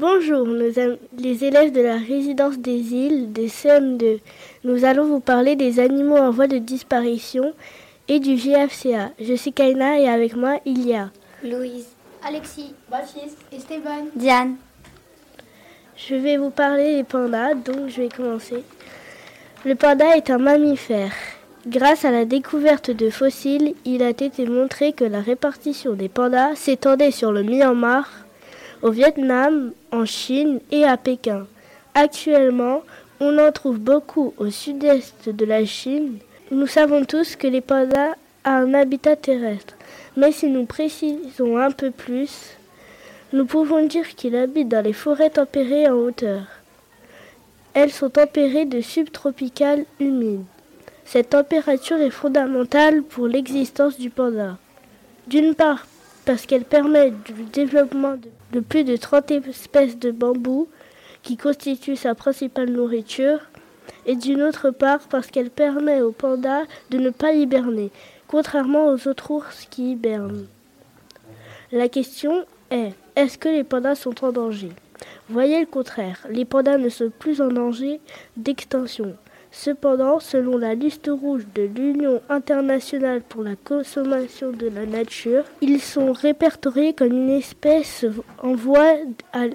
Bonjour, nous sommes les élèves de la résidence des îles des CM2. Nous allons vous parler des animaux en voie de disparition et du GFCA. Je suis Kaina et avec moi il y a Louise, Alexis, Baptiste, Esteban, Diane. Je vais vous parler des pandas, donc je vais commencer. Le panda est un mammifère. Grâce à la découverte de fossiles, il a été montré que la répartition des pandas s'étendait sur le Myanmar, au Vietnam, en Chine et à Pékin. Actuellement, on en trouve beaucoup au sud-est de la Chine. Nous savons tous que les pandas ont un habitat terrestre, mais si nous précisons un peu plus, nous pouvons dire qu'ils habitent dans les forêts tempérées en hauteur. Elles sont tempérées de subtropicales humides. Cette température est fondamentale pour l'existence du panda. D'une part, parce qu'elle permet le développement de plus de 30 espèces de bambous qui constituent sa principale nourriture, et d'une autre part parce qu'elle permet aux pandas de ne pas hiberner, contrairement aux autres ours qui hibernent. La question est, est-ce que les pandas sont en danger? Voyez le contraire, les pandas ne sont plus en danger d'extinction. Cependant, selon la liste rouge de l'Union internationale pour la consommation de la nature, ils sont répertoriés comme une espèce en voie à,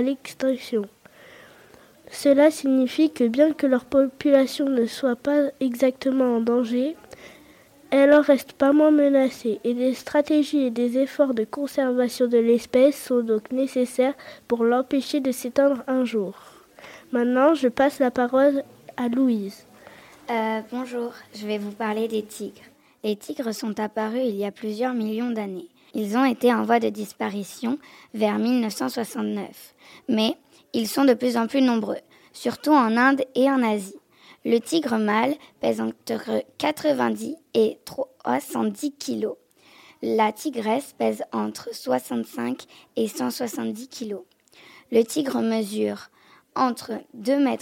l'extinction. Cela signifie que bien que leur population ne soit pas exactement en danger, elle en reste pas moins menacée et des stratégies et des efforts de conservation de l'espèce sont donc nécessaires pour l'empêcher de s'éteindre un jour. Maintenant, je passe la parole à Louise. Euh, bonjour, je vais vous parler des tigres. Les tigres sont apparus il y a plusieurs millions d'années. Ils ont été en voie de disparition vers 1969, mais ils sont de plus en plus nombreux, surtout en Inde et en Asie. Le tigre mâle pèse entre 90 et 310 kg. La tigresse pèse entre 65 et 170 kg. Le tigre mesure entre 2,70 m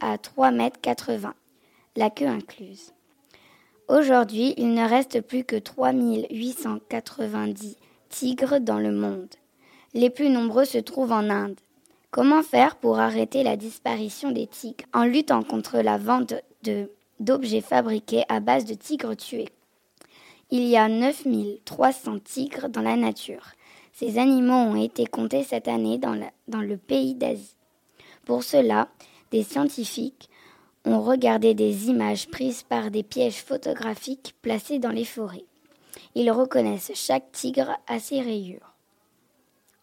à 3,80 m, la queue incluse. Aujourd'hui, il ne reste plus que 3890 tigres dans le monde. Les plus nombreux se trouvent en Inde. Comment faire pour arrêter la disparition des tigres en luttant contre la vente d'objets fabriqués à base de tigres tués? Il y a 9300 tigres dans la nature. Ces animaux ont été comptés cette année dans, dans le pays d'Asie. Pour cela, des scientifiques ont regardé des images prises par des pièges photographiques placés dans les forêts. Ils reconnaissent chaque tigre à ses rayures.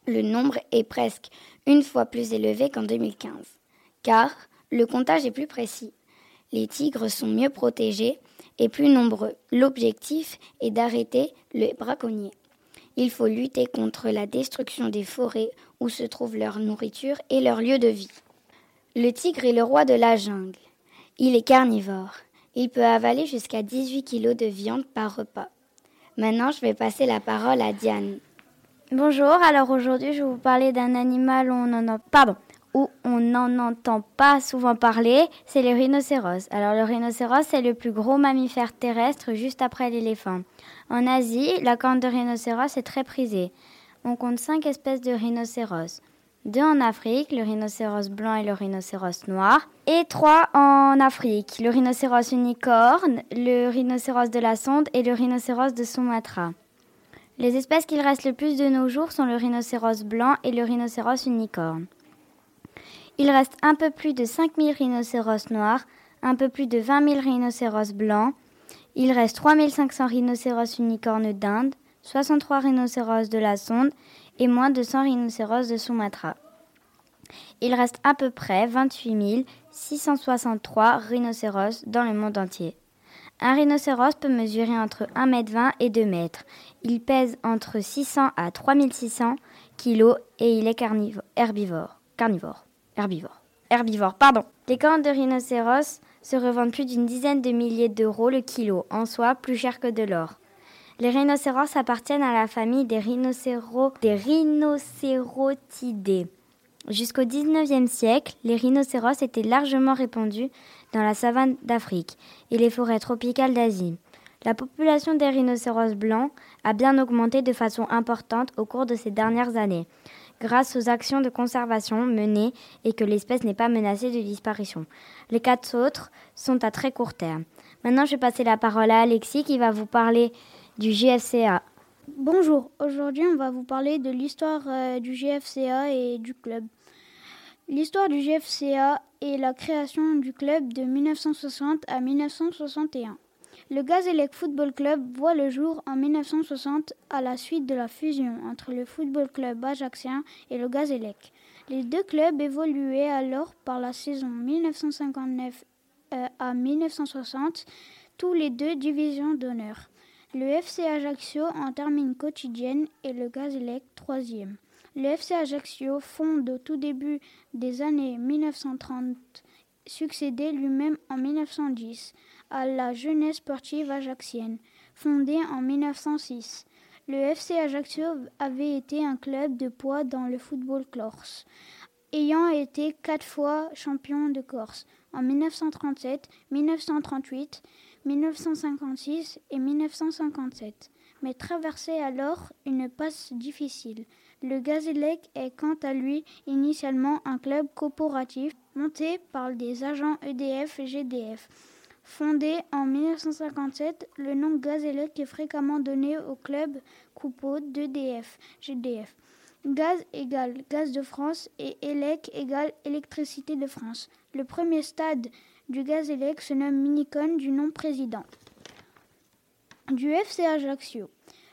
Le nombre est presque une fois plus élevé qu'en 2015, car le comptage est plus précis. Les tigres sont mieux protégés et plus nombreux. L'objectif est d'arrêter le braconnier. Il faut lutter contre la destruction des forêts où se trouve leur nourriture et leur lieu de vie. Le tigre est le roi de la jungle. Il est carnivore. Il peut avaler jusqu'à 18 kg de viande par repas. Maintenant, je vais passer la parole à Diane. Bonjour, alors aujourd'hui je vais vous parler d'un animal où on n'en entend pas souvent parler, c'est le rhinocéros. Alors le rhinocéros c'est le plus gros mammifère terrestre juste après l'éléphant. En Asie, la corne de rhinocéros est très prisée. On compte cinq espèces de rhinocéros. Deux en Afrique, le rhinocéros blanc et le rhinocéros noir. Et trois en Afrique, le rhinocéros unicorne, le rhinocéros de la sonde et le rhinocéros de Sumatra. Les espèces qu'il reste le plus de nos jours sont le rhinocéros blanc et le rhinocéros unicorne. Il reste un peu plus de 5000 rhinocéros noirs, un peu plus de 20 000 rhinocéros blancs. Il reste 3500 rhinocéros unicornes d'Inde, 63 rhinocéros de la sonde et moins de 100 rhinocéros de Sumatra. Il reste à peu près 28 663 rhinocéros dans le monde entier. Un rhinocéros peut mesurer entre 1,20 m et 2 m. Il pèse entre 600 à 3600 kg et il est carnivore, herbivore. Carnivore. Herbivore. Herbivore, pardon. Les cornes de rhinocéros se revendent plus d'une dizaine de milliers d'euros le kilo, en soi plus cher que de l'or. Les rhinocéros appartiennent à la famille des, rhinocéros, des rhinocérotidés. Jusqu'au XIXe siècle, les rhinocéros étaient largement répandus dans la savane d'Afrique et les forêts tropicales d'Asie. La population des rhinocéros blancs a bien augmenté de façon importante au cours de ces dernières années, grâce aux actions de conservation menées et que l'espèce n'est pas menacée de disparition. Les quatre autres sont à très court terme. Maintenant, je vais passer la parole à Alexis qui va vous parler du GFCA. Bonjour, aujourd'hui on va vous parler de l'histoire euh, du GFCA et du club. L'histoire du GFCA est la création du club de 1960 à 1961. Le Gazélec Football Club voit le jour en 1960 à la suite de la fusion entre le Football Club ajaxien et le Gazélec. Les deux clubs évoluaient alors par la saison 1959 euh, à 1960, tous les deux divisions d'honneur. Le FC Ajaccio en termine quotidienne et le Gazélec troisième. Le FC Ajaccio fonde au tout début des années 1930, succédé lui-même en 1910 à la Jeunesse sportive ajaxienne, fondée en 1906. Le FC Ajaccio avait été un club de poids dans le football corse, ayant été quatre fois champion de Corse en 1937, 1938, 1956 et 1957, mais traversait alors une passe difficile. Le Gazélec est quant à lui initialement un club coopératif monté par des agents EDF et GDF. Fondé en 1957, le nom Gazélec est fréquemment donné au club coupeau d'EDF, GDF. Gaz égale gaz de France et élec égale électricité de France. Le premier stade du Gazélec se nomme Minicon du nom président. Du FC Ajaccio.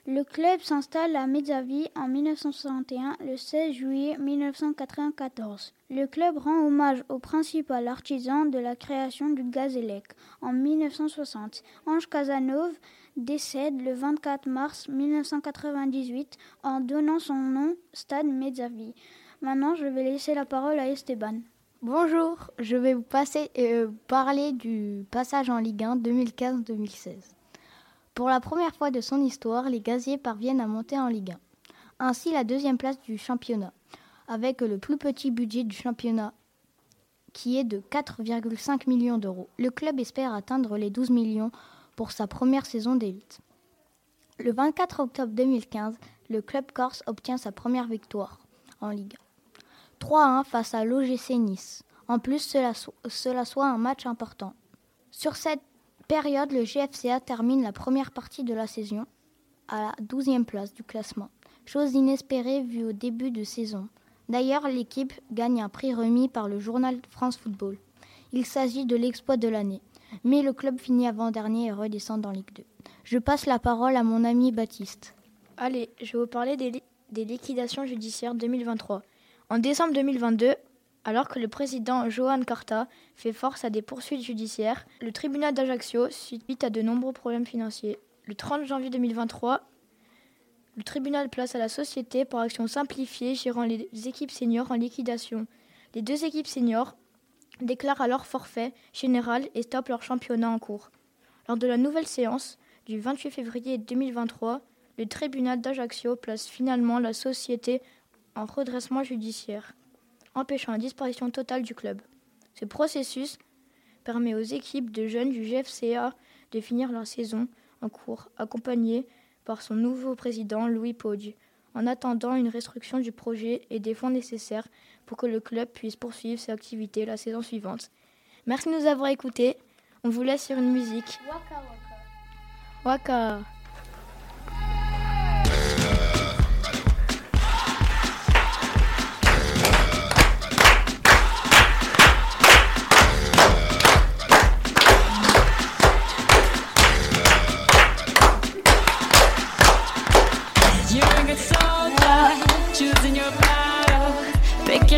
Le club s'installe à Mezzavi en 1961, le 16 juillet 1994. Le club rend hommage au principal artisan de la création du Gazélec en 1960. Ange Casanova décède le 24 mars 1998 en donnant son nom Stade Mezzavi. Maintenant, je vais laisser la parole à Esteban. Bonjour, je vais vous euh, parler du passage en Ligue 1 2015-2016. Pour la première fois de son histoire, les gaziers parviennent à monter en Ligue 1. Ainsi la deuxième place du championnat, avec le plus petit budget du championnat, qui est de 4,5 millions d'euros. Le club espère atteindre les 12 millions pour sa première saison d'élite. Le 24 octobre 2015, le club corse obtient sa première victoire en Ligue 1. 3-1 face à l'OGC Nice. En plus, cela, soit un match important. Sur cette période, le GFCA termine la première partie de la saison à la 12e place du classement, chose inespérée vue au début de saison. D'ailleurs, l'équipe gagne un prix remis par le journal France Football. Il s'agit de l'exploit de l'année, mais le club finit avant-dernier et redescend dans Ligue 2. Je passe la parole à mon ami Baptiste. Allez, je vais vous parler des liquidations judiciaires 2023. En décembre 2022, alors que le président Johan Carta fait force à des poursuites judiciaires, le tribunal d'Ajaccio suite à de nombreux problèmes financiers. Le 30 janvier 2023, le tribunal place à la société pour action simplifiée gérant les équipes seniors en liquidation. Les deux équipes seniors déclarent alors forfait général et stoppent leur championnat en cours. Lors de la nouvelle séance du 28 février 2023, le tribunal d'Ajaccio place finalement la société en redressement judiciaire empêchant la disparition totale du club. Ce processus permet aux équipes de jeunes du GFCA de finir leur saison en cours, accompagnées par son nouveau président Louis Poggi, en attendant une restriction du projet et des fonds nécessaires pour que le club puisse poursuivre ses activités la saison suivante. Merci de nous avoir écoutés. On vous laisse sur une musique. Waka waka. Waka.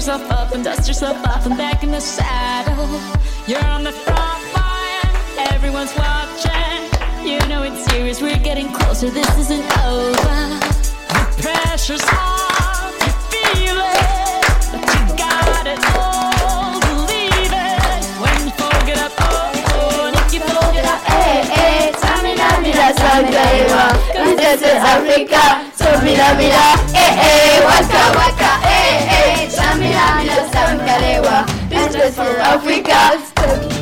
Yourself up and dust yourself off and back in the saddle. You're on the front line, everyone's watching. You know it's serious, we're getting closer, this isn't over. The pressure's on, you feel it, but you got it all. Believe it when you fold it up, oh, oh, and if you fold it up, hey, hey, Tamina, Mira, Sangalewa, this is Africa, mira, mira, eh, eh, waka, waka, eh, eh, Jamila, mira, Sankalewa, Pinterest for Africa.